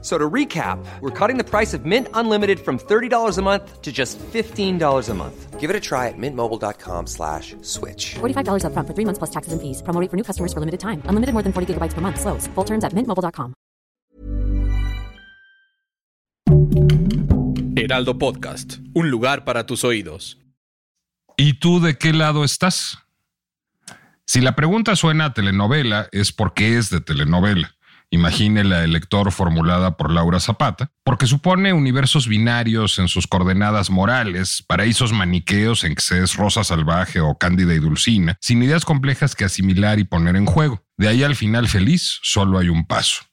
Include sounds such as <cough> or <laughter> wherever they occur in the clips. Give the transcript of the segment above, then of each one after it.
So to recap, we're cutting the price of Mint Unlimited from $30 a month to just $15 a month. Give it a try at mintmobile.com slash switch. $45 upfront for three months plus taxes and fees. Promo rate for new customers for limited time. Unlimited more than 40 gigabytes per month. Slows. Full terms at mintmobile.com. Heraldo Podcast. Un lugar para tus oídos. ¿Y tú de qué lado estás? Si la pregunta suena a telenovela, es porque es de telenovela. Imagine la elector formulada por Laura Zapata, porque supone universos binarios en sus coordenadas morales, paraísos maniqueos en que se es Rosa Salvaje o Cándida y Dulcina, sin ideas complejas que asimilar y poner en juego. De ahí al final feliz solo hay un paso.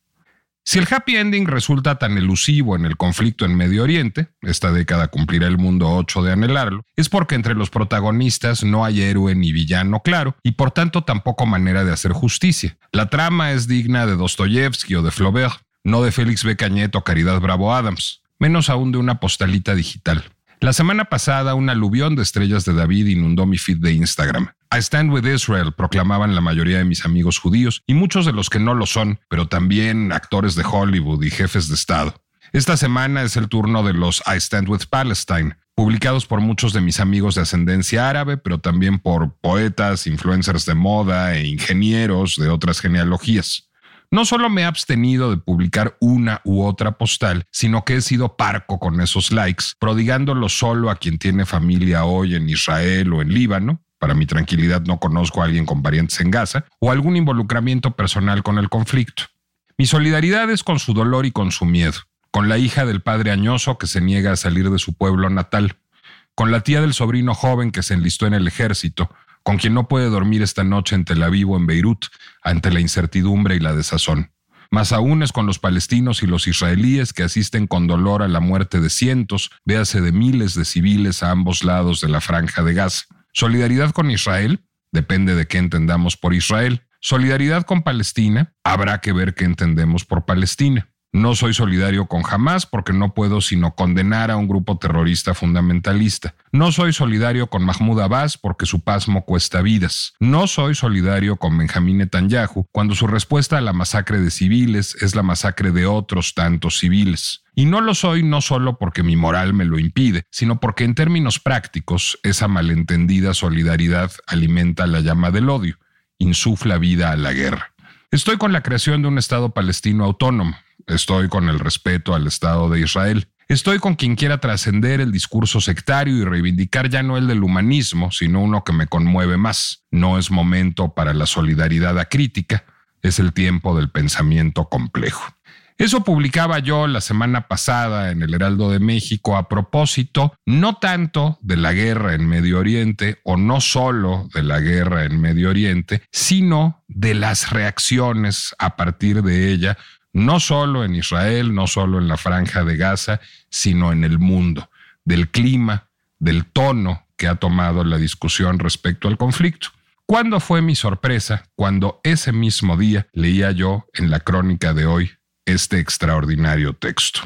Si el happy ending resulta tan elusivo en el conflicto en Medio Oriente, esta década cumplirá el mundo ocho de anhelarlo, es porque entre los protagonistas no hay héroe ni villano claro y por tanto tampoco manera de hacer justicia. La trama es digna de Dostoyevsky o de Flaubert, no de Félix B. Cañet o Caridad Bravo Adams, menos aún de una postalita digital. La semana pasada, un aluvión de estrellas de David inundó mi feed de Instagram. I Stand With Israel proclamaban la mayoría de mis amigos judíos y muchos de los que no lo son, pero también actores de Hollywood y jefes de Estado. Esta semana es el turno de los I Stand With Palestine, publicados por muchos de mis amigos de ascendencia árabe, pero también por poetas, influencers de moda e ingenieros de otras genealogías. No solo me he abstenido de publicar una u otra postal, sino que he sido parco con esos likes, prodigándolo solo a quien tiene familia hoy en Israel o en Líbano. Para mi tranquilidad no conozco a alguien con parientes en Gaza o algún involucramiento personal con el conflicto. Mi solidaridad es con su dolor y con su miedo, con la hija del padre añoso que se niega a salir de su pueblo natal, con la tía del sobrino joven que se enlistó en el ejército, con quien no puede dormir esta noche en Tel Aviv en Beirut ante la incertidumbre y la desazón. Más aún es con los palestinos y los israelíes que asisten con dolor a la muerte de cientos, véase de miles de civiles a ambos lados de la franja de Gaza. Solidaridad con Israel, depende de qué entendamos por Israel. Solidaridad con Palestina, habrá que ver qué entendemos por Palestina. No soy solidario con Hamas porque no puedo sino condenar a un grupo terrorista fundamentalista. No soy solidario con Mahmoud Abbas porque su pasmo cuesta vidas. No soy solidario con Benjamín Netanyahu cuando su respuesta a la masacre de civiles es la masacre de otros tantos civiles. Y no lo soy no solo porque mi moral me lo impide, sino porque en términos prácticos esa malentendida solidaridad alimenta la llama del odio, insufla vida a la guerra. Estoy con la creación de un Estado palestino autónomo, Estoy con el respeto al Estado de Israel. Estoy con quien quiera trascender el discurso sectario y reivindicar ya no el del humanismo, sino uno que me conmueve más. No es momento para la solidaridad acrítica, es el tiempo del pensamiento complejo. Eso publicaba yo la semana pasada en el Heraldo de México a propósito no tanto de la guerra en Medio Oriente o no solo de la guerra en Medio Oriente, sino de las reacciones a partir de ella no solo en Israel, no solo en la franja de Gaza, sino en el mundo, del clima, del tono que ha tomado la discusión respecto al conflicto. ¿Cuándo fue mi sorpresa cuando ese mismo día leía yo en la crónica de hoy este extraordinario texto?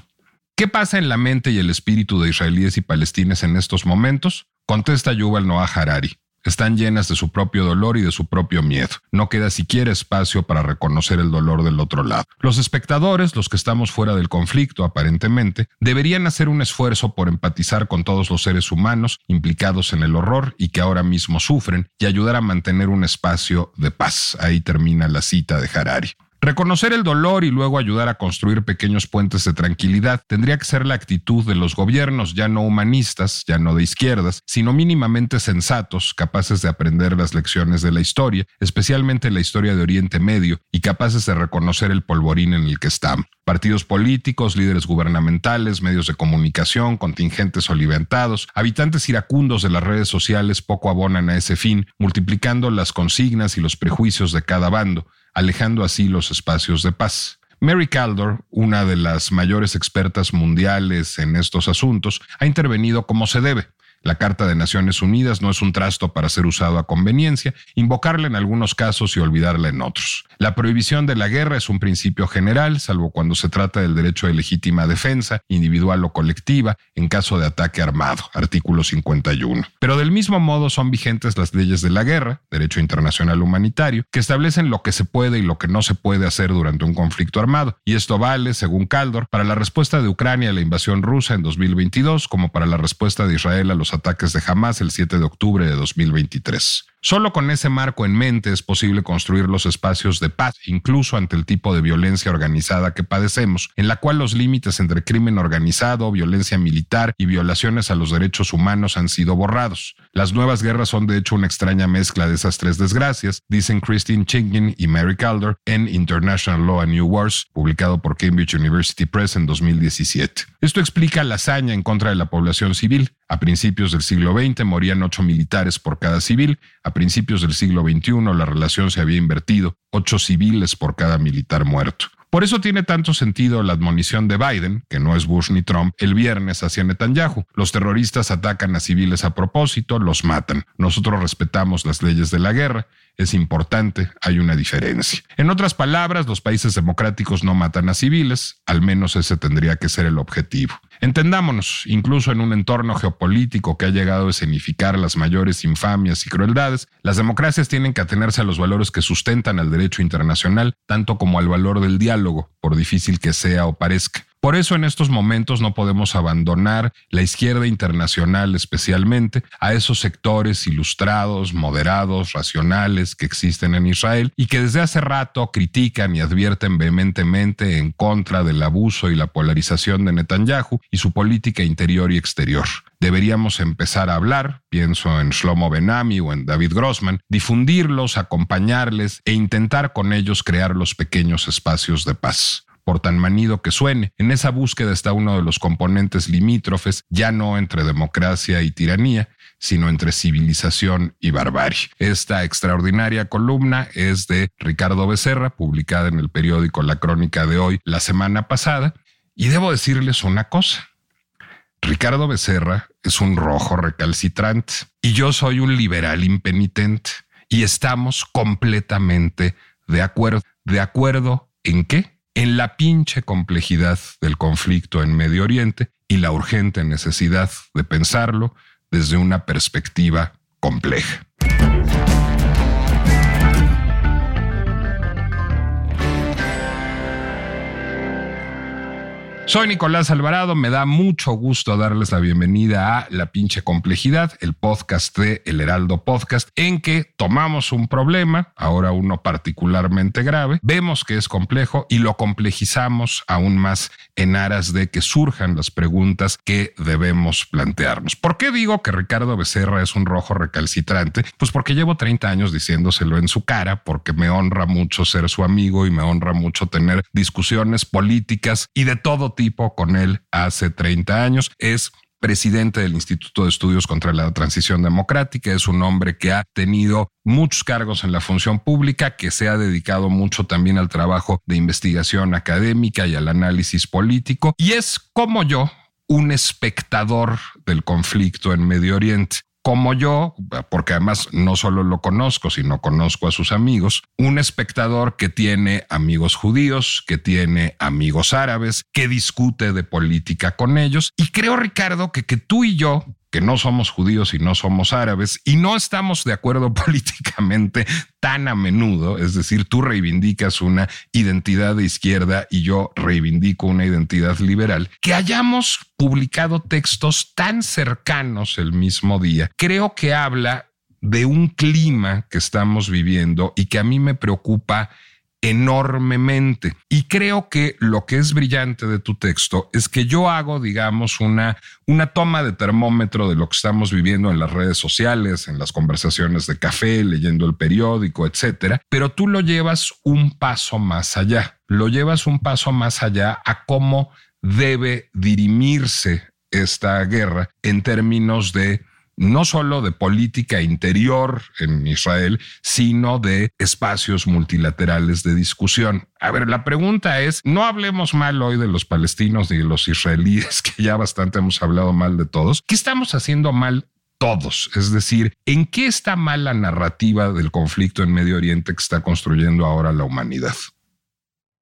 ¿Qué pasa en la mente y el espíritu de israelíes y palestinos en estos momentos? Contesta Yuval Noah Harari. Están llenas de su propio dolor y de su propio miedo. No queda siquiera espacio para reconocer el dolor del otro lado. Los espectadores, los que estamos fuera del conflicto aparentemente, deberían hacer un esfuerzo por empatizar con todos los seres humanos implicados en el horror y que ahora mismo sufren y ayudar a mantener un espacio de paz. Ahí termina la cita de Harari. Reconocer el dolor y luego ayudar a construir pequeños puentes de tranquilidad tendría que ser la actitud de los gobiernos ya no humanistas, ya no de izquierdas, sino mínimamente sensatos, capaces de aprender las lecciones de la historia, especialmente la historia de Oriente Medio, y capaces de reconocer el polvorín en el que estamos. Partidos políticos, líderes gubernamentales, medios de comunicación, contingentes oliventados, habitantes iracundos de las redes sociales poco abonan a ese fin, multiplicando las consignas y los prejuicios de cada bando alejando así los espacios de paz. Mary Caldor, una de las mayores expertas mundiales en estos asuntos, ha intervenido como se debe. La Carta de Naciones Unidas no es un trasto para ser usado a conveniencia, invocarla en algunos casos y olvidarla en otros. La prohibición de la guerra es un principio general, salvo cuando se trata del derecho de legítima defensa, individual o colectiva, en caso de ataque armado, artículo 51. Pero del mismo modo son vigentes las leyes de la guerra, derecho internacional humanitario, que establecen lo que se puede y lo que no se puede hacer durante un conflicto armado. Y esto vale, según Caldor, para la respuesta de Ucrania a la invasión rusa en 2022, como para la respuesta de Israel a los ataques de Hamas el 7 de octubre de 2023. Solo con ese marco en mente es posible construir los espacios de paz, incluso ante el tipo de violencia organizada que padecemos, en la cual los límites entre crimen organizado, violencia militar y violaciones a los derechos humanos han sido borrados. Las nuevas guerras son de hecho una extraña mezcla de esas tres desgracias, dicen Christine Chinkin y Mary Calder en International Law and New Wars, publicado por Cambridge University Press en 2017. Esto explica la hazaña en contra de la población civil. A principios del siglo XX morían ocho militares por cada civil. A principios del siglo XXI la relación se había invertido, ocho civiles por cada militar muerto. Por eso tiene tanto sentido la admonición de Biden, que no es Bush ni Trump, el viernes hacia Netanyahu. Los terroristas atacan a civiles a propósito, los matan. Nosotros respetamos las leyes de la guerra. Es importante, hay una diferencia. En otras palabras, los países democráticos no matan a civiles, al menos ese tendría que ser el objetivo. Entendámonos, incluso en un entorno geopolítico que ha llegado a escenificar las mayores infamias y crueldades, las democracias tienen que atenerse a los valores que sustentan al derecho internacional, tanto como al valor del diálogo, por difícil que sea o parezca. Por eso en estos momentos no podemos abandonar la izquierda internacional especialmente a esos sectores ilustrados, moderados, racionales que existen en Israel y que desde hace rato critican y advierten vehementemente en contra del abuso y la polarización de Netanyahu y su política interior y exterior. Deberíamos empezar a hablar, pienso en Shlomo Benami o en David Grossman, difundirlos, acompañarles e intentar con ellos crear los pequeños espacios de paz por tan manido que suene. En esa búsqueda está uno de los componentes limítrofes, ya no entre democracia y tiranía, sino entre civilización y barbarie. Esta extraordinaria columna es de Ricardo Becerra, publicada en el periódico La Crónica de hoy la semana pasada, y debo decirles una cosa. Ricardo Becerra es un rojo recalcitrante y yo soy un liberal impenitente y estamos completamente de acuerdo. ¿De acuerdo en qué? En la pinche complejidad del conflicto en Medio Oriente y la urgente necesidad de pensarlo desde una perspectiva compleja. Soy Nicolás Alvarado, me da mucho gusto darles la bienvenida a La pinche complejidad, el podcast de El Heraldo Podcast, en que tomamos un problema, ahora uno particularmente grave, vemos que es complejo y lo complejizamos aún más en aras de que surjan las preguntas que debemos plantearnos. ¿Por qué digo que Ricardo Becerra es un rojo recalcitrante? Pues porque llevo 30 años diciéndoselo en su cara, porque me honra mucho ser su amigo y me honra mucho tener discusiones políticas y de todo tipo con él hace 30 años. Es presidente del Instituto de Estudios contra la Transición Democrática. Es un hombre que ha tenido muchos cargos en la función pública, que se ha dedicado mucho también al trabajo de investigación académica y al análisis político. Y es como yo, un espectador del conflicto en Medio Oriente como yo, porque además no solo lo conozco, sino conozco a sus amigos, un espectador que tiene amigos judíos, que tiene amigos árabes, que discute de política con ellos. Y creo, Ricardo, que, que tú y yo que no somos judíos y no somos árabes y no estamos de acuerdo <laughs> políticamente tan a menudo, es decir, tú reivindicas una identidad de izquierda y yo reivindico una identidad liberal, que hayamos publicado textos tan cercanos el mismo día, creo que habla de un clima que estamos viviendo y que a mí me preocupa enormemente. Y creo que lo que es brillante de tu texto es que yo hago, digamos, una, una toma de termómetro de lo que estamos viviendo en las redes sociales, en las conversaciones de café, leyendo el periódico, etcétera, pero tú lo llevas un paso más allá. Lo llevas un paso más allá a cómo debe dirimirse esta guerra en términos de no solo de política interior en Israel, sino de espacios multilaterales de discusión. A ver, la pregunta es, no hablemos mal hoy de los palestinos ni de los israelíes, <laughs> que ya bastante hemos hablado mal de todos. ¿Qué estamos haciendo mal todos. Es decir, ¿en qué está mal la narrativa del conflicto en Medio Oriente que está construyendo ahora la humanidad?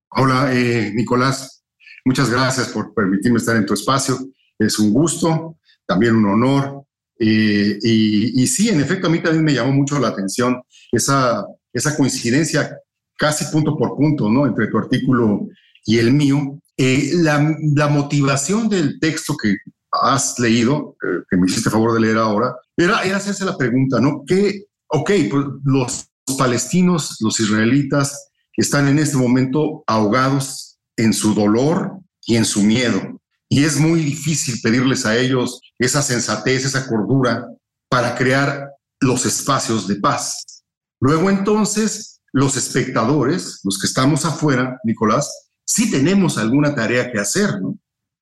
Hola, eh, Nicolás. Muchas gracias por permitirme estar en tu espacio. Es un gusto, también un honor. Eh, y, sí, en efecto, a mí también me llamó mucho la atención esa, esa coincidencia casi punto por punto, ¿no? Entre tu artículo y el mío. Eh, la, la, motivación del texto que has leído, que me hiciste favor de leer ahora, era, era hacerse la pregunta, ¿no? Que, ok, pues los palestinos, los israelitas, están en este momento ahogados en su dolor y en su miedo. Y es muy difícil pedirles a ellos esa sensatez, esa cordura para crear los espacios de paz. Luego entonces, los espectadores, los que estamos afuera, Nicolás, sí tenemos alguna tarea que hacer, ¿no?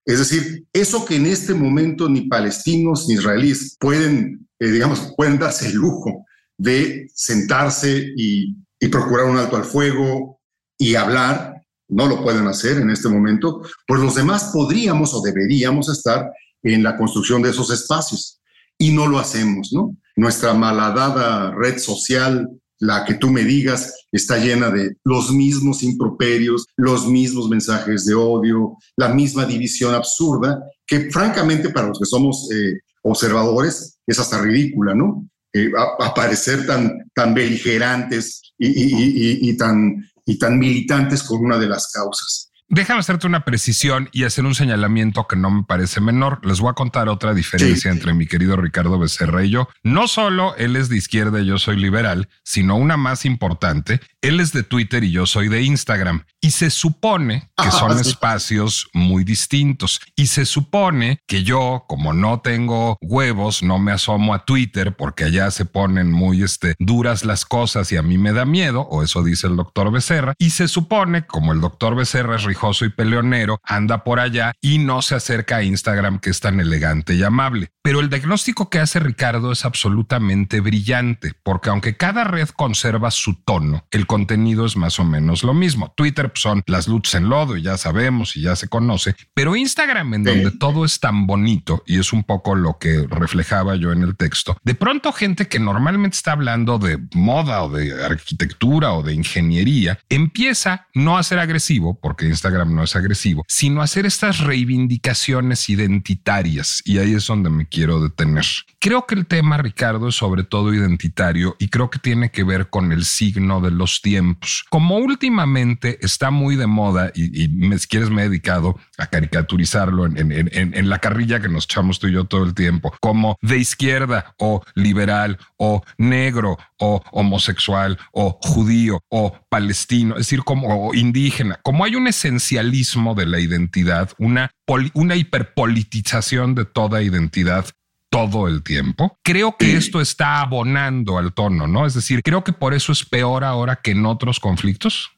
Es decir, eso que en este momento ni palestinos ni israelíes pueden, eh, digamos, pueden darse el lujo de sentarse y, y procurar un alto al fuego y hablar, no lo pueden hacer en este momento, pues los demás podríamos o deberíamos estar en la construcción de esos espacios y no lo hacemos, ¿no? Nuestra malhadada red social la que tú me digas está llena de los mismos improperios, los mismos mensajes de odio, la misma división absurda, que francamente para los que somos eh, observadores es hasta ridícula, ¿no? Eh, aparecer tan, tan beligerantes y, tan, y tan militantes con una de las causas. Déjame hacerte una precisión y hacer un señalamiento que no me parece menor. Les voy a contar otra diferencia entre mi querido Ricardo Becerra y yo. No solo él es de izquierda y yo soy liberal, sino una más importante, él es de Twitter y yo soy de Instagram. Y se supone que son espacios muy distintos. Y se supone que yo, como no tengo huevos, no me asomo a Twitter porque allá se ponen muy este, duras las cosas y a mí me da miedo, o eso dice el doctor Becerra. Y se supone, como el doctor Becerra es y peleonero, anda por allá y no se acerca a Instagram que es tan elegante y amable. Pero el diagnóstico que hace Ricardo es absolutamente brillante, porque aunque cada red conserva su tono, el contenido es más o menos lo mismo. Twitter pues, son las luchas en lodo y ya sabemos y ya se conoce, pero Instagram en donde todo es tan bonito y es un poco lo que reflejaba yo en el texto, de pronto gente que normalmente está hablando de moda o de arquitectura o de ingeniería, empieza no a ser agresivo porque Instagram Instagram no es agresivo, sino hacer estas reivindicaciones identitarias. Y ahí es donde me quiero detener. Creo que el tema, Ricardo, es sobre todo identitario y creo que tiene que ver con el signo de los tiempos. Como últimamente está muy de moda y, me, si quieres me he dedicado a caricaturizarlo en, en la carrilla que nos echamos tú y yo todo el tiempo, como de izquierda o liberal o negro o homosexual o judío o palestino, es decir, como indígena, como hay un esencialismo de la identidad, una, una hiperpolitización de toda identidad todo el tiempo. Creo que esto está abonando al tono, ¿no? Es decir, creo que por eso es peor ahora que en otros conflictos.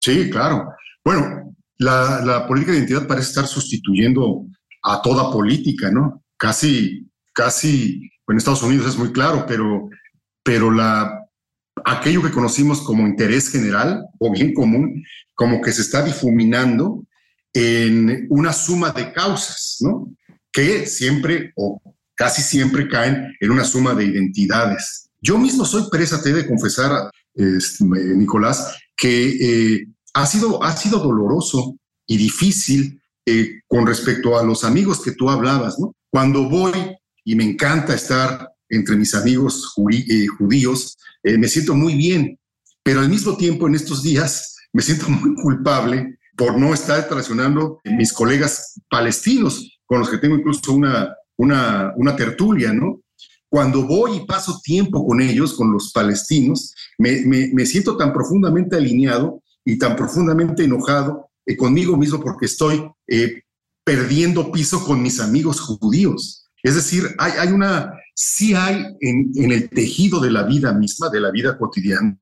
Sí, claro. Bueno, la, la política de identidad parece estar sustituyendo a toda política, ¿no? Casi, casi, en Estados Unidos es muy claro, pero, pero la, aquello que conocimos como interés general o bien común, como que se está difuminando en una suma de causas, ¿no? Que siempre o casi siempre caen en una suma de identidades. Yo mismo soy presa, te he de confesar, este, Nicolás, que eh, ha, sido, ha sido doloroso y difícil eh, con respecto a los amigos que tú hablabas, ¿no? Cuando voy y me encanta estar entre mis amigos eh, judíos, eh, me siento muy bien, pero al mismo tiempo en estos días me siento <laughs> muy culpable por no estar traicionando a mis colegas palestinos, con los que tengo incluso una, una, una tertulia, ¿no? Cuando voy y paso tiempo con ellos, con los palestinos, me, me, siento tan profundamente alineado y tan profundamente enojado eh, conmigo mismo porque estoy eh, perdiendo piso con mis amigos judíos. Es decir, hay, hay una, sí hay en, el tejido de la vida misma, de la vida cotidiana,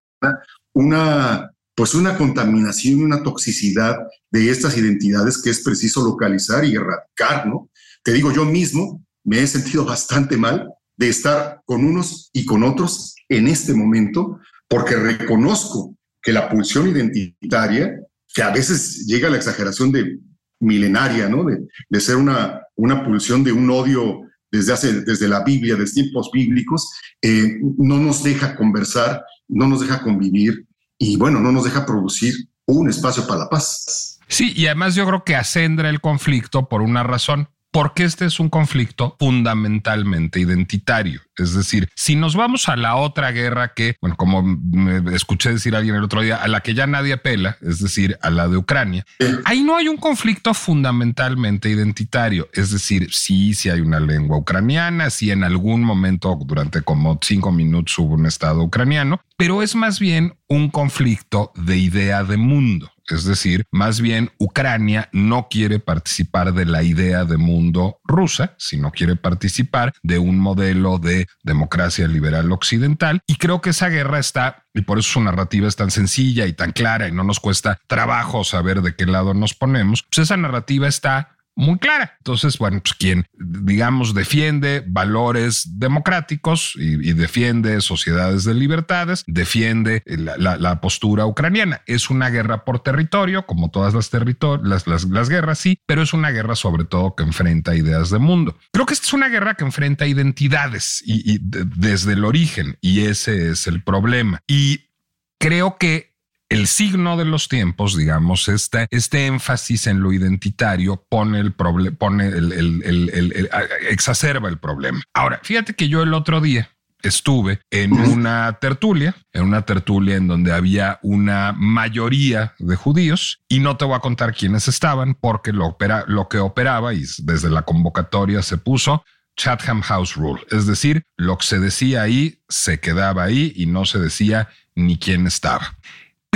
una, pues una contaminación, una toxicidad de estas identidades que es preciso localizar y erradicar, ¿no? Te digo, yo mismo me he sentido bastante mal de estar con unos y con otros en este momento, porque reconozco que la pulsión identitaria, que a veces llega a la exageración de milenaria, ¿no? De, de ser una, una pulsión de un odio desde, hace, desde la Biblia, desde tiempos bíblicos, eh, no nos deja conversar, no nos deja convivir y bueno, no nos deja producir un espacio para la paz. Sí, y además yo creo que acendra el conflicto por una razón porque este es un conflicto fundamentalmente identitario. Es decir, si nos vamos a la otra guerra que, bueno, como me escuché decir alguien el otro día, a la que ya nadie apela, es decir, a la de Ucrania, ahí no hay un conflicto fundamentalmente identitario. Es decir, sí, sí hay una lengua ucraniana, sí en algún momento durante como cinco minutos hubo un Estado ucraniano, pero es más bien un conflicto de idea de mundo. Es decir, más bien Ucrania no quiere participar de la idea de mundo rusa, sino quiere participar de un modelo de democracia liberal occidental. Y creo que esa guerra está, y por eso su narrativa es tan sencilla y tan clara y no nos cuesta trabajo saber de qué lado nos ponemos, pues esa narrativa está muy clara. Entonces, bueno, pues quien, digamos, defiende valores democráticos y, defiende sociedades de libertades, defiende la, postura ucraniana. Es una guerra por territorio, como todas las, las, las, las, guerras, sí, pero es una guerra sobre todo que enfrenta ideas de mundo. Creo que esta es una guerra que enfrenta identidades y, y desde el origen, y ese es el problema. Y creo que el signo de los tiempos, digamos, este, este énfasis en lo identitario pone el problema, pone el, el, exacerba el problema. Ahora, fíjate que yo el otro día estuve en una tertulia, en una tertulia en donde había una mayoría de judíos y no te voy a contar quiénes estaban porque lo, opera, lo que operaba y desde la convocatoria se puso Chatham House Rule, es decir, lo que se decía ahí se quedaba ahí y no se decía ni quién estaba.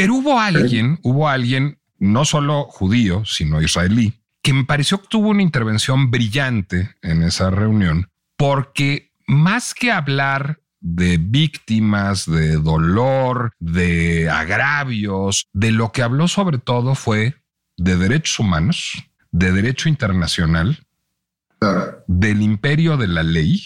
Pero hubo alguien, hubo alguien, no solo judío, sino israelí, que me pareció que tuvo una intervención brillante en esa reunión, porque más que hablar de víctimas, de dolor, de agravios, de lo que habló sobre todo fue de derechos humanos, de derecho internacional, del imperio de la ley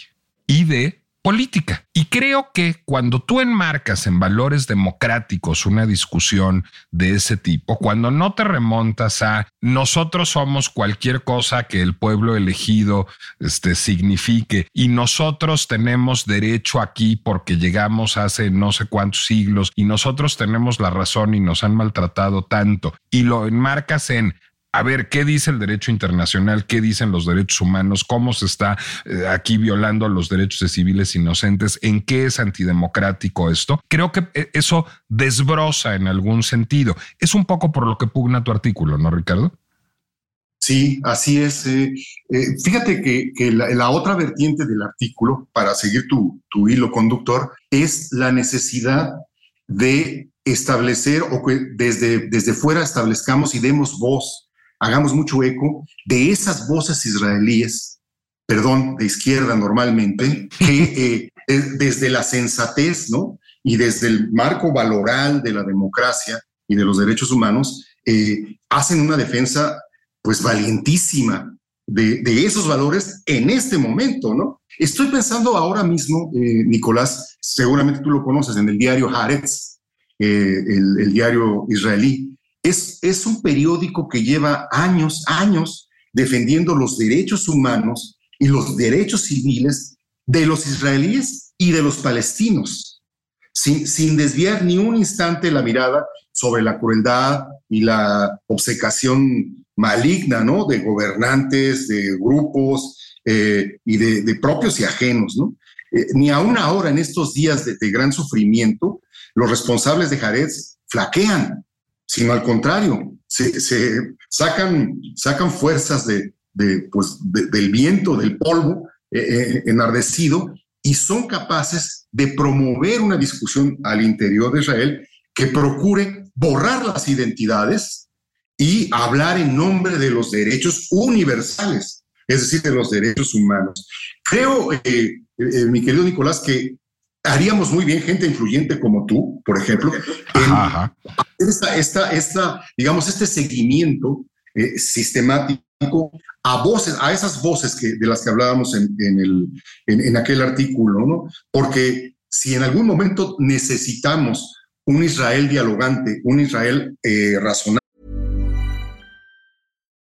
y de política. Y creo que cuando tú enmarcas en valores democráticos una discusión de ese tipo, cuando no te remontas a nosotros somos cualquier cosa que el pueblo elegido este, signifique y nosotros tenemos derecho aquí porque llegamos hace no sé cuántos siglos y nosotros tenemos la razón y nos han maltratado tanto y lo enmarcas en a ver qué dice el derecho internacional, qué dicen los derechos humanos, cómo se está eh, aquí violando los derechos de civiles inocentes, en qué es antidemocrático esto. Creo que eh, eso desbroza en algún sentido. Es un poco por lo que pugna tu artículo, ¿no, Ricardo? Sí, así es. Eh, fíjate que, la, otra vertiente del artículo, para seguir tu, hilo conductor, es la necesidad de establecer o que desde, desde fuera establezcamos y demos voz hagamos mucho eco de esas voces israelíes, perdón, de izquierda normalmente, que eh, desde la sensatez, ¿no? Y desde el marco valoral de la democracia y de los derechos humanos, eh, hacen una defensa, pues, valientísima de, esos valores en este momento, ¿no? Estoy pensando ahora mismo, eh, Nicolás, seguramente tú lo conoces, en el diario Haaretz, el diario israelí, es, un periódico que lleva años, años defendiendo los derechos humanos y los derechos civiles de los israelíes y de los palestinos, sin, sin desviar ni un instante la mirada sobre la crueldad y la obcecación maligna, ¿no? De gobernantes, de grupos eh, y de, propios y ajenos, ¿no? Eh, ni aún ahora, en estos días de, gran sufrimiento, los responsables de Jarez flaquean sino al contrario, se, sacan, sacan fuerzas de, pues, del viento, del polvo eh, eh, enardecido y son capaces de promover una discusión al interior de Israel que procure borrar las identidades y hablar en nombre de los derechos universales, es decir, de los derechos humanos. Creo, eh, mi querido Nicolás, que haríamos muy bien gente influyente como tú, por ejemplo, en Esta, esta, digamos, este seguimiento eh, sistemático a voces, a esas voces que, de las que hablábamos en, en, el, en, en aquel artículo, ¿no? Porque si en algún momento necesitamos un Israel dialogante, un Israel eh, razonable.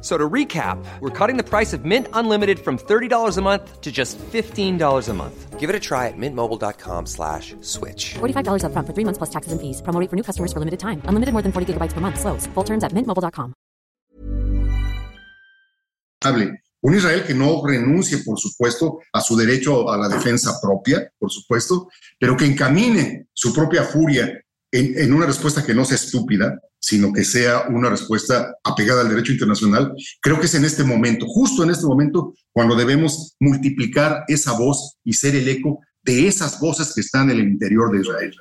So to recap, we're cutting the price of Mint Unlimited from $30 a month to just $15 a month. Give it a try at mintmobile.com slash switch. $45 upfront for three months plus taxes and fees. Promo for new customers for limited time. Unlimited more than 40 gigabytes per month. Slows. Full terms at mintmobile.com. Un Israel que no renuncie, por supuesto, a su derecho a la defensa propia, por supuesto, pero que encamine su propia furia en, en una respuesta que no sea estúpida, sino que sea una respuesta apegada al derecho internacional, creo que es en este momento, justo en este momento, cuando debemos multiplicar esa voz y ser el eco de esas voces que están en el interior de Israel.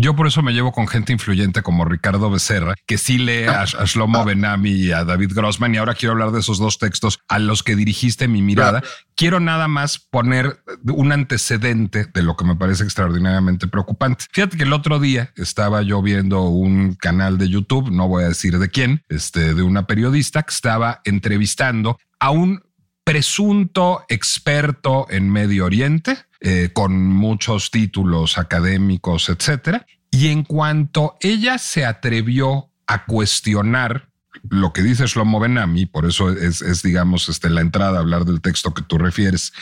Yo por eso me llevo con gente influyente como Ricardo Becerra, que sí lee a, a Shlomo Benami y a David Grossman. Y ahora quiero hablar de esos dos textos a los que dirigiste mi mirada. Quiero nada más poner un antecedente de lo que me parece extraordinariamente preocupante. Fíjate que el otro día estaba yo viendo un canal de YouTube, no voy a decir de quién, este, de una periodista que estaba entrevistando a un presunto experto en Medio Oriente, eh, con muchos títulos académicos, etcétera. Y en cuanto ella se atrevió a cuestionar lo que dice Shlomo Benami, por eso es, es digamos, este, la entrada a hablar del texto que tú refieres,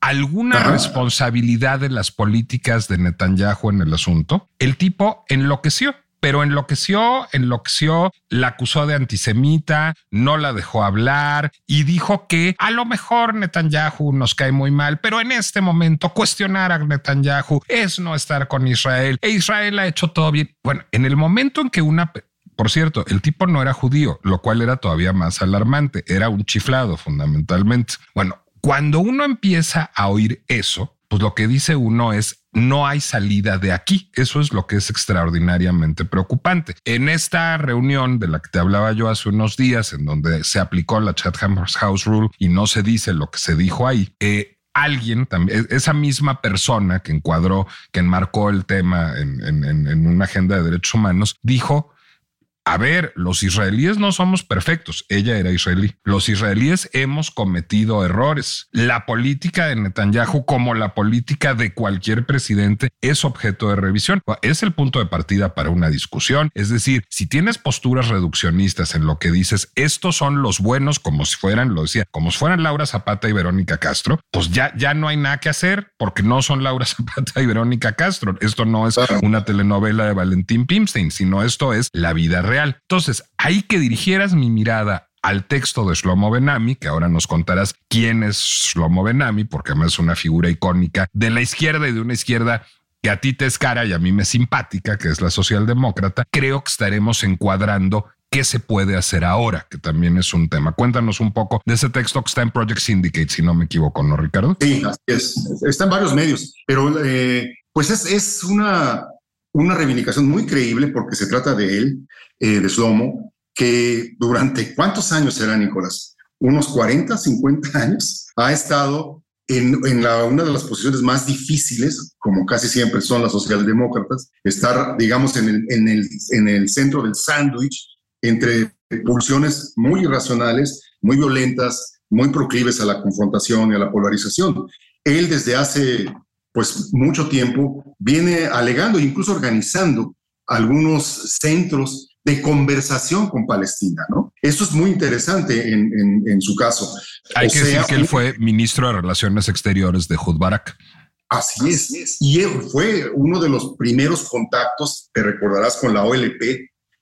alguna responsabilidad de las políticas de Netanyahu en el asunto, el tipo enloqueció pero enloqueció, enloqueció, la acusó de antisemita, no la dejó hablar y dijo que a lo mejor Netanyahu nos cae muy mal, pero en este momento cuestionar a Netanyahu es no estar con Israel e Israel ha hecho todo bien. Bueno, en el momento en que una por cierto, el tipo no era judío, lo cual era todavía más alarmante. Era un chiflado fundamentalmente. Bueno, cuando uno empieza a oír eso, pues lo que dice uno es no hay salida de aquí. Eso es lo que es extraordinariamente preocupante. En esta reunión de la que te hablaba yo hace unos días, en donde se aplicó la Chatham House Rule y no se dice lo que se dijo ahí, eh, alguien también, esa misma persona que encuadró, que enmarcó el tema en una agenda de derechos humanos, dijo a ver, los israelíes no somos perfectos. Ella era israelí. Los israelíes hemos cometido errores. La política de Netanyahu, como la política de cualquier presidente, es objeto de revisión. Es el punto de partida para una discusión. Es decir, si tienes posturas reduccionistas en lo que dices, estos son los buenos, como si fueran, lo decía, como si fueran Laura Zapata y Verónica Castro, pues ya, ya no hay nada que hacer porque no son Laura <laughs> Zapata y Verónica Castro. Esto no es una telenovela de Valentín Pimstein, sino esto es la vida real. Entonces, hay que dirigieras mi mirada al texto de Shlomo Benami, que ahora nos contarás quién es Shlomo Benami, porque además es una figura icónica de la izquierda y de una izquierda que a ti te es cara y a mí me es simpática, que es la socialdemócrata, creo que estaremos encuadrando qué se puede hacer ahora, que también es un tema. Cuéntanos un poco de ese texto que está en Project Syndicate, si no me equivoco, ¿no, Ricardo? Sí, así es. Está en varios medios, pero eh, pues es, es una, una reivindicación muy creíble porque se trata de él, eh, de Slomo, que durante cuántos años será Nicolás, unos 40, 50 años, ha estado en, en una de las posiciones más difíciles, como casi siempre son las socialdemócratas, estar, digamos, en el, en el, en el centro del sándwich entre pulsiones muy irracionales, muy violentas, muy proclives a la confrontación y a la polarización. Él desde hace pues mucho tiempo viene alegando e incluso organizando algunos centros de conversación con Palestina, ¿no? Esto es muy interesante en, en, en su caso. Hay o que sea, decir que él fue ministro de Relaciones Exteriores de Hud Barak. Así es. Y él fue uno de los primeros contactos, te recordarás, con la OLP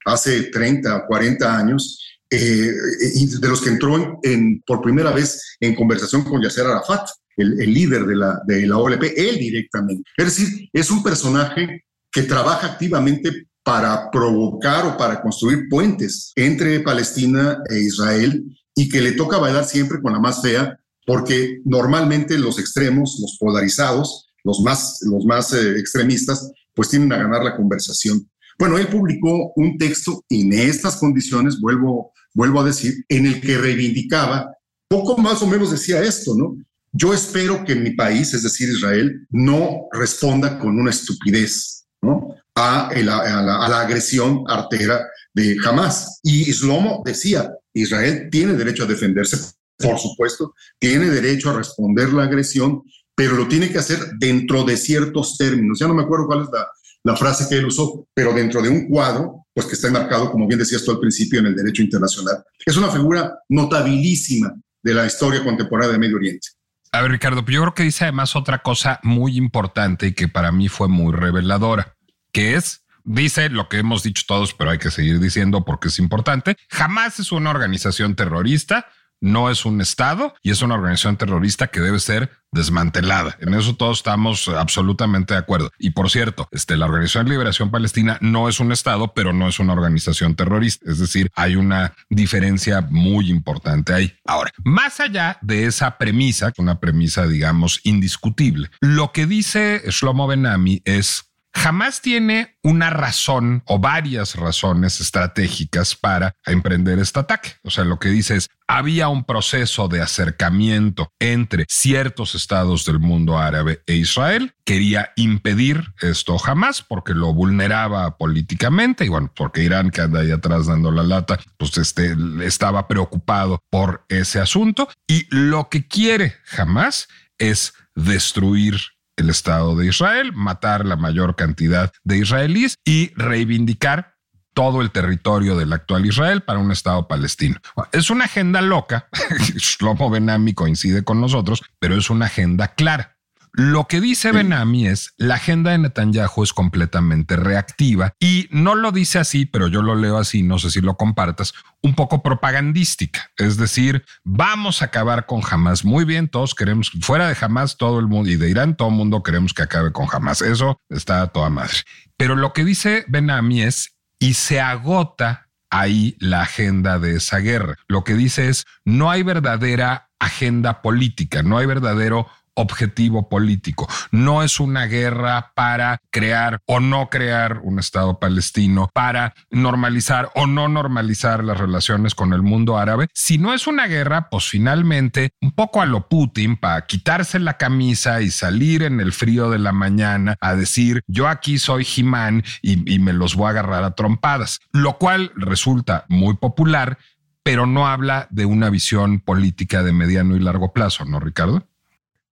hace 30 o 40 años, eh, y de los que entró en, en, por primera vez en conversación con Yasser Arafat, el, líder de la, de la OLP, él directamente. Es decir, es un personaje que trabaja activamente para provocar o para construir puentes entre Palestina e Israel y que le toca bailar siempre con la más fea, porque normalmente los extremos, los polarizados, los más, los más eh, extremistas, pues tienden a ganar la conversación. Bueno, él publicó un texto en estas condiciones, vuelvo, vuelvo a decir, en el que reivindicaba, poco más o menos decía esto, ¿no? Yo espero que mi país, es decir, Israel, no responda con una estupidez, ¿no? A, la, agresión artera de Hamas. Y Islomo decía, Israel tiene derecho a defenderse, por supuesto, tiene derecho a responder la agresión, pero lo tiene que hacer dentro de ciertos términos. Ya no me acuerdo cuál es la, la frase que él usó, pero dentro de un cuadro, pues que está enmarcado, como bien decías tú al principio, en el derecho internacional. Es una figura notabilísima de la historia contemporánea de Medio Oriente. A ver, Ricardo, yo creo que dice además otra cosa muy importante y que para mí fue muy reveladora, que es dice lo que hemos dicho todos, pero hay que seguir diciendo porque es importante. Jamás es una organización terrorista, no es un Estado y es una organización terrorista que debe ser desmantelada. En eso todos estamos absolutamente de acuerdo. Y por cierto, este, la Organización de Liberación Palestina no es un Estado, pero no es una organización terrorista. Es decir, hay una diferencia muy importante ahí. Ahora, más allá de esa premisa, una premisa, digamos, indiscutible, lo que dice Shlomo Benami es jamás tiene una razón o varias razones estratégicas para emprender este ataque. O sea, lo que dice es, había un proceso de acercamiento entre ciertos estados del mundo árabe e Israel. Quería impedir esto jamás porque lo vulneraba políticamente y bueno, porque Irán que anda ahí atrás dando la lata, pues este, estaba preocupado por ese asunto y lo que quiere jamás es destruir el Estado de Israel, matar la mayor cantidad de israelíes y reivindicar todo el territorio del actual Israel para un Estado palestino. Es una agenda loca, <laughs> Shlomo Benami coincide con nosotros, pero es una agenda clara. Lo que dice Benami es la agenda de Netanyahu es completamente reactiva y no lo dice así, pero yo lo leo así, no sé si lo compartas, un poco propagandística. Es decir, vamos a acabar con Hamas. Muy bien, todos queremos, fuera de Hamas, todo el mundo y de Irán, todo el mundo queremos que acabe con Hamas. Eso está a toda madre. Pero lo que dice Benami es, y se agota ahí la agenda de esa guerra. Lo que dice es, no hay verdadera agenda política, no hay verdadero objetivo político. No es una guerra para crear o no crear un Estado palestino, para normalizar o no normalizar las relaciones con el mundo árabe. Si no es una guerra, pues finalmente, un poco a lo Putin, para quitarse la camisa y salir en el frío de la mañana a decir, yo aquí soy Jimán y, y me los voy a agarrar a trompadas, lo cual resulta muy popular, pero no habla de una visión política de mediano y largo plazo, ¿no, Ricardo?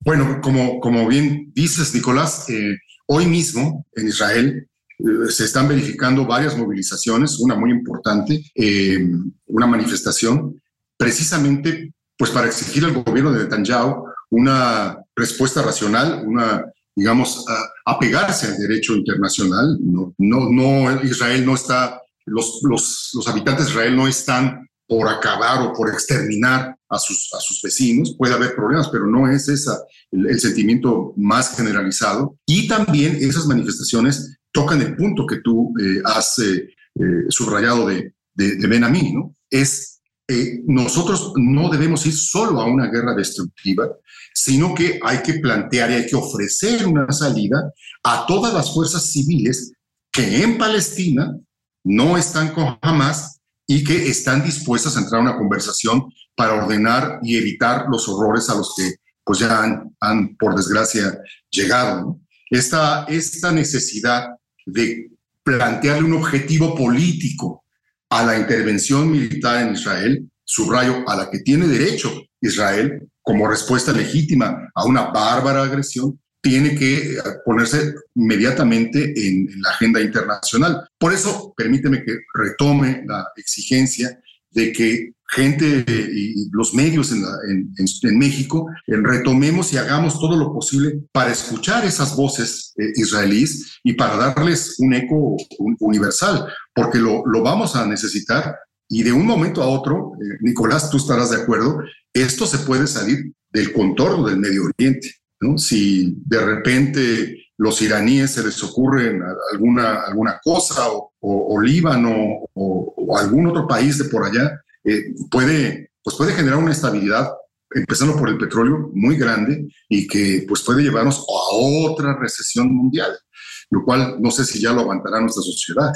Bueno, como, como bien dices, Nicolás, eh, hoy mismo en Israel eh, se están verificando varias movilizaciones, una muy importante, eh, una manifestación, precisamente pues para exigir al gobierno de Netanyahu una respuesta racional, una, digamos, apegarse al derecho internacional. No, no, Israel no está, los, los, los habitantes de Israel no están por acabar o por exterminar a sus, vecinos. Puede haber problemas, pero no es ese el, sentimiento más generalizado. Y también esas manifestaciones tocan el punto que tú eh, has eh, eh, subrayado de, de, de ¿no? Es nosotros no debemos ir solo a una guerra destructiva, sino que hay que plantear y hay que ofrecer una salida a todas las fuerzas civiles que en Palestina no están con Hamas y que están dispuestas a entrar a una conversación para ordenar y evitar los horrores a los que pues ya han, por desgracia, llegado. Esta, esta necesidad de plantearle un objetivo político a la intervención militar en Israel, subrayo, a la que tiene derecho Israel como respuesta legítima a una bárbara agresión, tiene que ponerse inmediatamente en, la agenda internacional. Por eso, permíteme que retome la exigencia de que gente y los medios en, en, México retomemos y hagamos todo lo posible para escuchar esas voces eh, israelíes y para darles un eco universal, porque lo, lo, vamos a necesitar y de un momento a otro, eh, Nicolás, tú estarás de acuerdo, esto se puede salir del contorno del Medio Oriente. Si de repente los iraníes se les ocurre alguna, alguna cosa o, Líbano o, algún otro país de por allá, eh, puede, pues puede generar una estabilidad, empezando por el petróleo, muy grande y que pues puede llevarnos a otra recesión mundial. lo cual no sé si ya lo aguantará nuestra sociedad.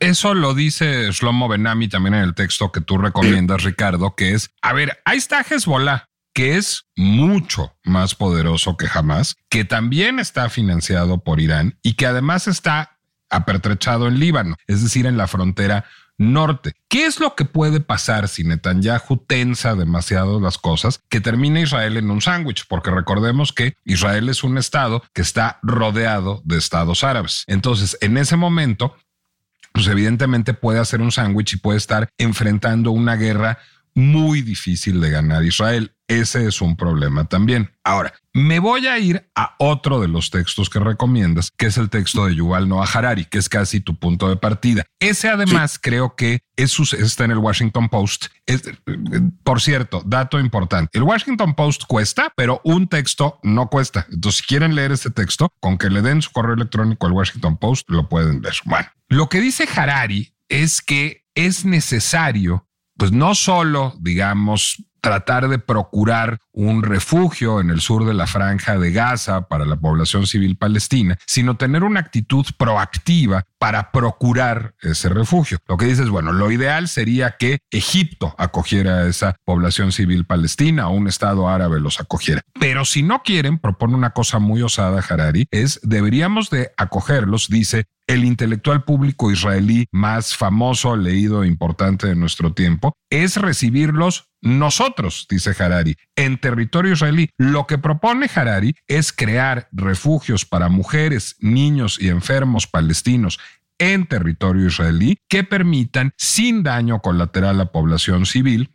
Eso lo dice Shlomo Benami también en el texto que tú recomiendas, Ricardo, que es, a ver, ahí está Hezbollah, que es mucho más poderoso que jamás, que también está financiado por Irán y que además está apertrechado en Líbano, es decir, en la frontera norte. ¿Qué es lo que puede pasar si Netanyahu tensa demasiado las cosas que termina Israel en un sándwich? Porque recordemos que Israel es un estado que está rodeado de estados árabes. Entonces, en ese momento, pues evidentemente puede hacer un sándwich y puede estar enfrentando una guerra muy difícil de ganar Israel. Ese es un problema también. Ahora, me voy a ir a otro de los textos que recomiendas, que es el texto de Yuval Noah Harari, que es casi tu punto de partida. Ese además creo que es, está en el Washington Post. por cierto, dato importante, el Washington Post cuesta, pero un texto no cuesta. Entonces, si quieren leer este texto, con que le den su correo electrónico al Washington Post, lo pueden ver. Bueno, lo que dice Harari es que es necesario pues no solo, digamos, tratar de procurar un refugio en el sur de la franja de Gaza para la población civil palestina, sino tener una actitud proactiva para procurar ese refugio. Lo que dices, bueno, lo ideal sería que Egipto acogiera a esa población civil palestina o un Estado árabe los acogiera. Pero si no quieren, propone una cosa muy osada Harari, es deberíamos de acogerlos, dice, el intelectual público israelí más famoso, leído e importante de nuestro tiempo, es recibirlos nosotros, dice Harari, en territorio israelí. Lo que propone Harari es crear refugios para mujeres, niños y enfermos palestinos en territorio israelí que permitan, sin daño colateral a población civil,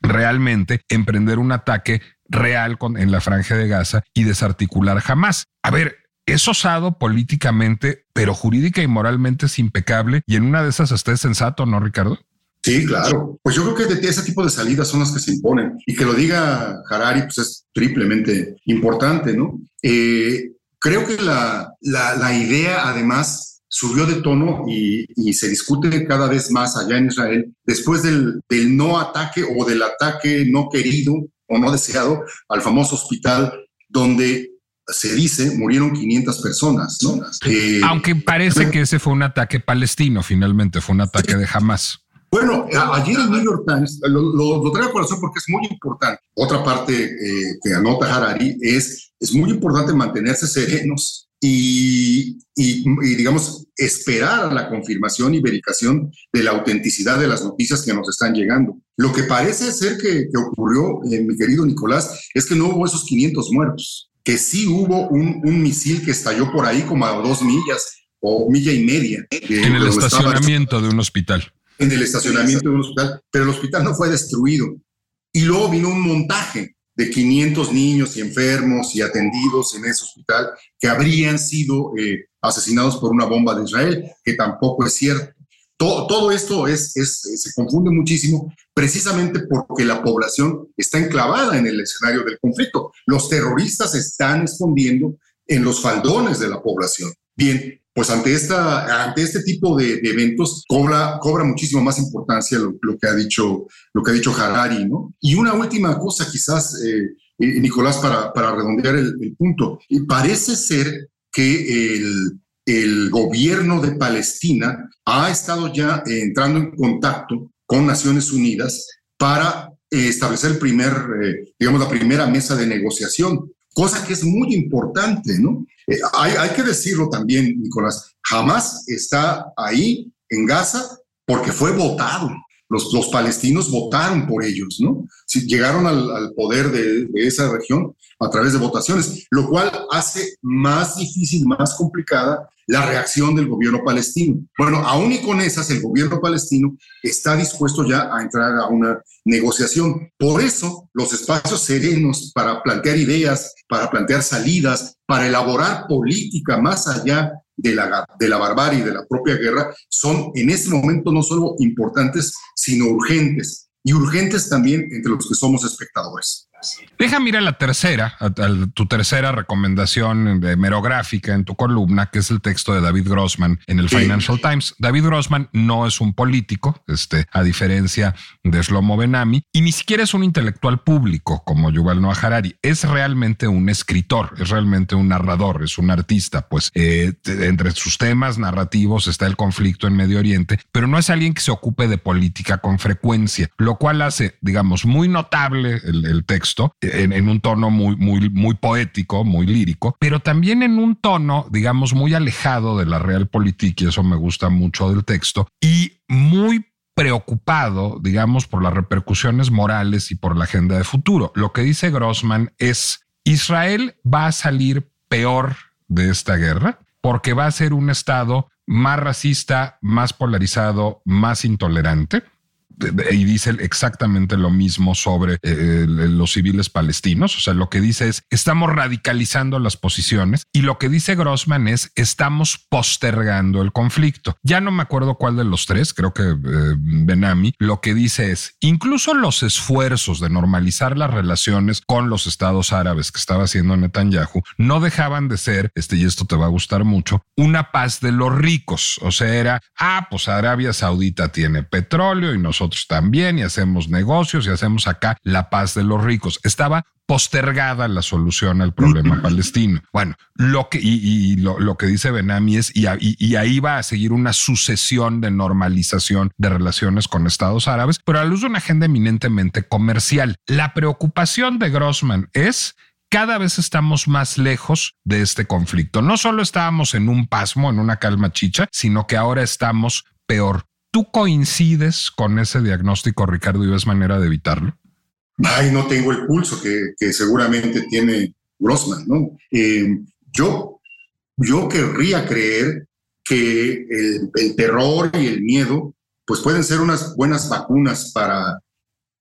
realmente emprender un ataque real en la franja de Gaza y desarticular jamás. A ver, es osado políticamente, pero jurídica y moralmente es impecable y en una de esas hasta es sensato, ¿no, Ricardo? Sí, claro. Pues yo creo que ese tipo de salidas son las que se imponen y que lo diga Harari pues es triplemente importante, ¿no? Eh, creo que la, la, idea además subió de tono y, y, se discute cada vez más allá en Israel después del, del no ataque o del ataque no querido o no deseado al famoso hospital donde se dice, murieron 500 personas. ¿no? Eh, Aunque parece que ese fue un ataque palestino, finalmente, fue un ataque de Hamas. Bueno, ayer el New York Times, lo, traigo a corazón porque es muy importante. Otra parte eh, que anota Harari es, es muy importante mantenerse serenos y, y, digamos, esperar a la confirmación y verificación de la autenticidad de las noticias que nos están llegando. Lo que parece ser que, que ocurrió, eh, mi querido Nicolás, es que no hubo esos 500 muertos que sí hubo un, un misil que estalló por ahí como a dos millas o milla y media. en el estacionamiento de un hospital. En el estacionamiento de un hospital, pero el hospital no fue destruido. Y luego vino un montaje de 500 niños y enfermos y atendidos en ese hospital que habrían sido eh, asesinados por una bomba de Israel, que tampoco es cierto. Todo, esto es, se confunde muchísimo precisamente porque la población está enclavada en el escenario del conflicto. Los terroristas están escondiendo en los faldones de la población. Bien, pues ante, esta, ante este tipo de, eventos cobra, cobra muchísimo más importancia lo, que ha dicho, lo que ha dicho Harari, ¿no? Y una última cosa quizás, eh, eh, Nicolás, para, para redondear el, el punto. Parece ser que el, el gobierno de Palestina ha estado ya eh, entrando en contacto con Naciones Unidas para eh, establecer el primer, eh, digamos, la primera mesa de negociación, cosa que es muy importante, ¿no? hay, hay que decirlo también, Nicolás, jamás está ahí en Gaza porque fue votado. Los, los, palestinos votaron por ellos, ¿no? Llegaron al, poder de, de, esa región a través de votaciones, lo cual hace más difícil, más complicada la reacción del gobierno palestino. Bueno, aún y con esas, el gobierno palestino está dispuesto ya a entrar a una negociación. Por eso, los espacios serenos para plantear ideas, para plantear salidas, para elaborar política más allá de la, de la barbarie y de la propia guerra, son en este momento no solo importantes, sino urgentes. Y urgentes también entre los que somos espectadores. Deja mira la tercera, a, a tu tercera recomendación de merográfica en tu columna, que es el texto de David Grossman en el Sí. Financial Times. David Grossman no es un político, este, a diferencia de Shlomo Benami, y ni siquiera es un intelectual público como Yuval Noah Harari. Es realmente un escritor, es realmente un narrador, es un artista. Pues eh, entre sus temas narrativos está el conflicto en Medio Oriente, pero no es alguien que se ocupe de política con frecuencia, lo cual hace, digamos, muy notable el, el texto en, un tono muy, muy, muy poético, muy lírico, pero también en un tono, digamos, muy alejado de la realpolitik, y eso me gusta mucho del texto, y muy preocupado, digamos, por las repercusiones morales y por la agenda de futuro. Lo que dice Grossman es, Israel va a salir peor de esta guerra porque va a ser un Estado más racista, más polarizado, más intolerante. Y dice exactamente lo mismo sobre eh, los civiles palestinos. O sea, lo que dice es, estamos radicalizando las posiciones y lo que dice Grossman es, estamos postergando el conflicto. Ya no me acuerdo cuál de los tres, creo que eh, Benami, lo que dice es, incluso los esfuerzos de normalizar las relaciones con los estados árabes que estaba haciendo Netanyahu no dejaban de ser, este, y esto te va a gustar mucho, una paz de los ricos. O sea, era, ah, pues Arabia Saudita tiene petróleo y nosotros también, y hacemos negocios y hacemos acá la paz de los ricos. Estaba postergada la solución al problema palestino. Bueno, lo que, y, y lo, lo, que dice Benami es, y, y, y, ahí va a seguir una sucesión de normalización de relaciones con estados árabes, pero a luz de una agenda eminentemente comercial. La preocupación de Grossman es cada vez estamos más lejos de este conflicto. No solo estábamos en un pasmo, en una calma chicha, sino que ahora estamos peor. ¿Tú coincides con ese diagnóstico, Ricardo, y ves manera de evitarlo? Ay, no tengo el pulso que, seguramente tiene Grossman, ¿no? Eh, yo, yo querría creer que el, terror y el miedo, pues pueden ser unas buenas vacunas para,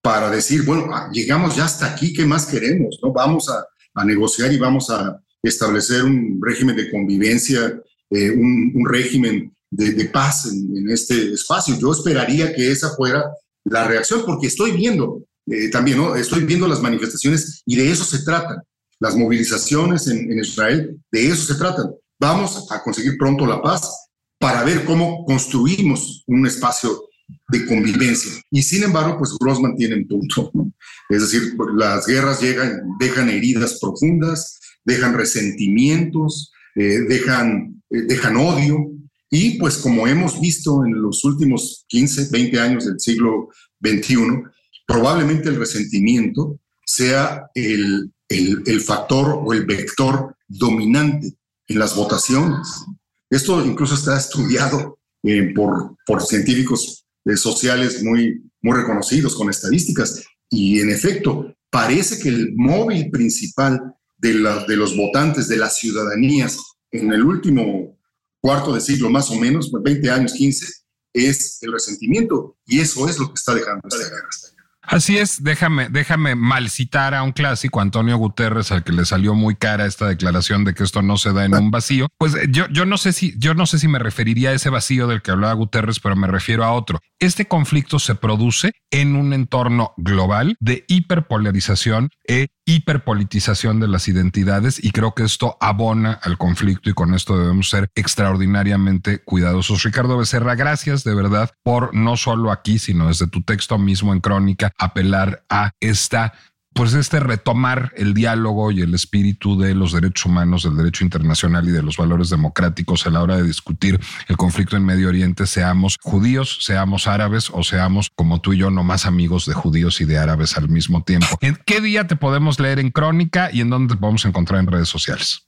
para decir, bueno, llegamos ya hasta aquí, ¿qué más queremos? ¿no? Vamos a, negociar y vamos a establecer un régimen de convivencia, eh, un régimen de, paz en, este espacio. Yo esperaría que esa fuera la reacción, porque estoy viendo eh, también, ¿no? Estoy viendo las manifestaciones y de eso se tratan. Las movilizaciones en, Israel, de eso se tratan. Vamos a conseguir pronto la paz para ver cómo construimos un espacio de convivencia. Y sin embargo, pues Grossman tiene un punto. Es decir, las guerras llegan, dejan heridas profundas, dejan resentimientos, eh, dejan, eh, dejan odio, y pues como hemos visto en los últimos 15, 20 años del siglo XXI, probablemente el resentimiento sea el, el, factor o el vector dominante en las votaciones. Esto incluso está estudiado eh, por, por científicos eh, sociales muy, muy reconocidos con estadísticas. Y en efecto, parece que el móvil principal de, la, de los votantes, de las ciudadanías, en el último cuarto de siglo más o menos, 20 años, 15, es el resentimiento. Y eso es lo que está dejando esta guerra. Así es, déjame, déjame mal citar a un clásico, Antonio Guterres, al que le salió muy cara esta declaración de que esto no se da en un vacío. Pues yo, yo no sé si, yo no sé si me referiría a ese vacío del que hablaba Guterres, pero me refiero a otro. Este conflicto se produce en un entorno global de hiperpolarización e hiperpolitización de las identidades y creo que esto abona al conflicto y con esto debemos ser extraordinariamente cuidadosos. Ricardo Becerra, gracias de verdad por no solo aquí, sino desde tu texto mismo en Crónica, apelar a esta pues este retomar el diálogo y el espíritu de los derechos humanos, del derecho internacional y de los valores democráticos a la hora de discutir el conflicto en Medio Oriente, seamos judíos, seamos árabes o seamos como tú y yo, no más amigos de judíos y de árabes al mismo tiempo. ¿En qué día te podemos leer en Crónica y en dónde te podemos encontrar en redes sociales?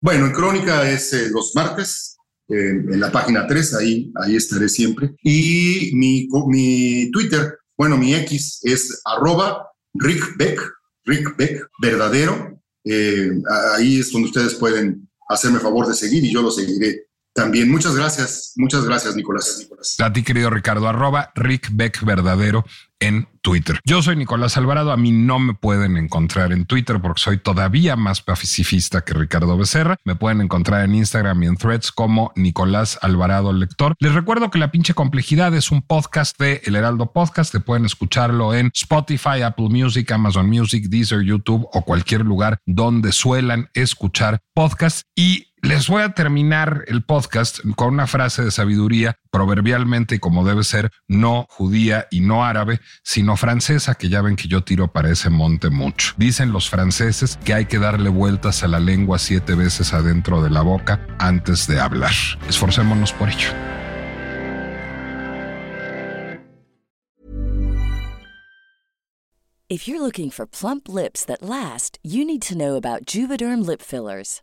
Bueno, en Crónica es eh, los martes, eh, en la página 3, ahí, ahí estaré siempre. Y mi, mi Twitter, bueno, mi X es arroba Rick Beck, Rick Beck, verdadero. Eh, ahí es donde ustedes pueden hacerme favor de seguir y yo lo seguiré también. Muchas gracias, muchas gracias, Nicolás. Nicolás. A ti, querido Ricardo, arroba Rick Beck Verdadero en Twitter. Yo soy Nicolás Alvarado, a mí no me pueden encontrar en Twitter porque soy todavía más pacifista que Ricardo Becerra. Me pueden encontrar en Instagram y en threads como Nicolás Alvarado Lector. Les recuerdo que La pinche complejidad es un podcast de El Heraldo Podcast. Te pueden escucharlo en Spotify, Apple Music, Amazon Music, Deezer, YouTube o cualquier lugar donde suelan escuchar podcasts. Y les voy a terminar el podcast con una frase de sabiduría, proverbialmente como debe ser, no judía y no árabe, sino francesa, que ya ven que yo tiro para ese monte mucho. Dicen los franceses que hay que darle vueltas a la lengua siete veces adentro de la boca antes de hablar. Esforcémonos por ello. If you're looking for plump lips that last, you need to know about Juvederm lip fillers.